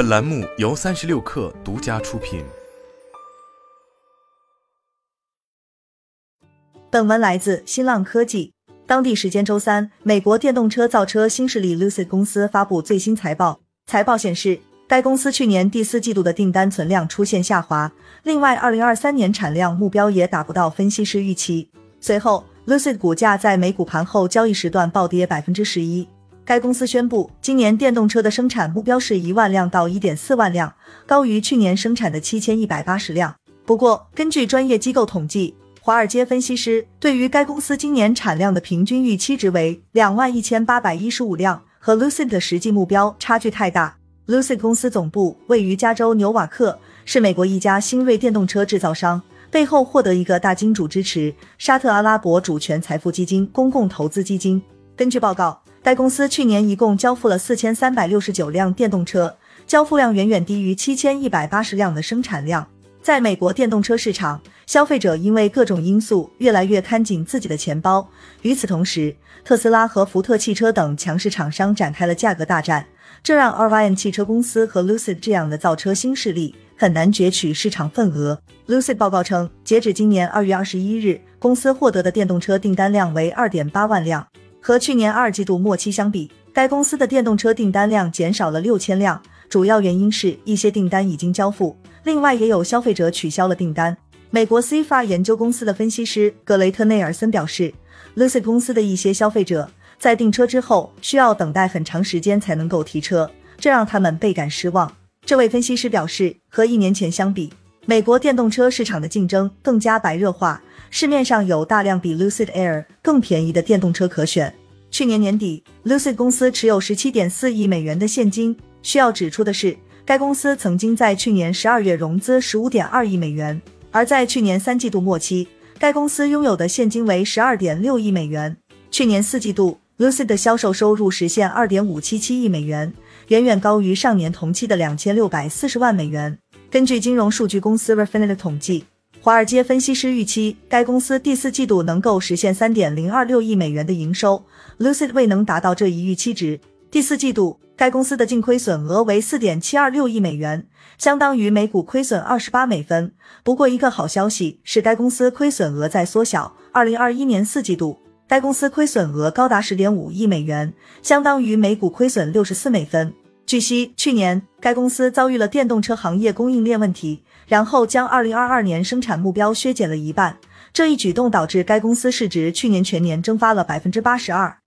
本栏目由三十六氪独家出品。本文来自新浪科技。当地时间周三，美国电动车造车新势力 Lucid 公司发布最新财报。财报显示，该公司去年第四季度的订单存量出现下滑，另外，二零二三年产量目标也达不到分析师预期。随后，Lucid 股价在美股盘后交易时段暴跌百分之十一。该公司宣布，今年电动车的生产目标是一万辆到一点四万辆，高于去年生产的七千一百八十辆。不过，根据专业机构统计，华尔街分析师对于该公司今年产量的平均预期值为两万一千八百一十五辆，和 Lucid 的实际目标差距太大。Lucid 公司总部位于加州纽瓦克，是美国一家新锐电动车制造商，背后获得一个大金主支持——沙特阿拉伯主权财富基金公共投资基金。根据报告。该公司去年一共交付了四千三百六十九辆电动车，交付量远远低于七千一百八十辆的生产量。在美国电动车市场，消费者因为各种因素越来越看紧自己的钱包。与此同时，特斯拉和福特汽车等强势厂商展开了价格大战，这让 Rivian 汽车公司和 Lucid 这样的造车新势力很难攫取市场份额。Lucid 报告称，截止今年二月二十一日，公司获得的电动车订单量为二点八万辆。和去年二季度末期相比，该公司的电动车订单量减少了六千辆，主要原因是一些订单已经交付，另外也有消费者取消了订单。美国 c f a 研究公司的分析师格雷特内尔森表示，Lucid 公司的一些消费者在订车之后需要等待很长时间才能够提车，这让他们倍感失望。这位分析师表示，和一年前相比，美国电动车市场的竞争更加白热化。市面上有大量比 Lucid Air 更便宜的电动车可选。去年年底，Lucid 公司持有十七点四亿美元的现金。需要指出的是，该公司曾经在去年十二月融资十五点二亿美元，而在去年三季度末期，该公司拥有的现金为十二点六亿美元。去年四季度，Lucid 的销售收入实现二点五七七亿美元，远远高于上年同期的两千六百四十万美元。根据金融数据公司 Refinitiv 的统计。华尔街分析师预期，该公司第四季度能够实现三点零二六亿美元的营收。Lucid 未能达到这一预期值。第四季度，该公司的净亏损额为四点七二六亿美元，相当于每股亏损二十八美分。不过，一个好消息是，该公司亏损额在缩小。二零二一年四季度，该公司亏损额高达十点五亿美元，相当于每股亏损六十四美分。据悉，去年该公司遭遇了电动车行业供应链问题，然后将2022年生产目标削减了一半。这一举动导致该公司市值去年全年蒸发了百分之八十二。